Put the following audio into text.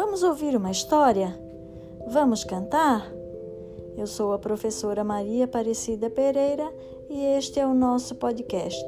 Vamos ouvir uma história? Vamos cantar? Eu sou a professora Maria Aparecida Pereira e este é o nosso podcast.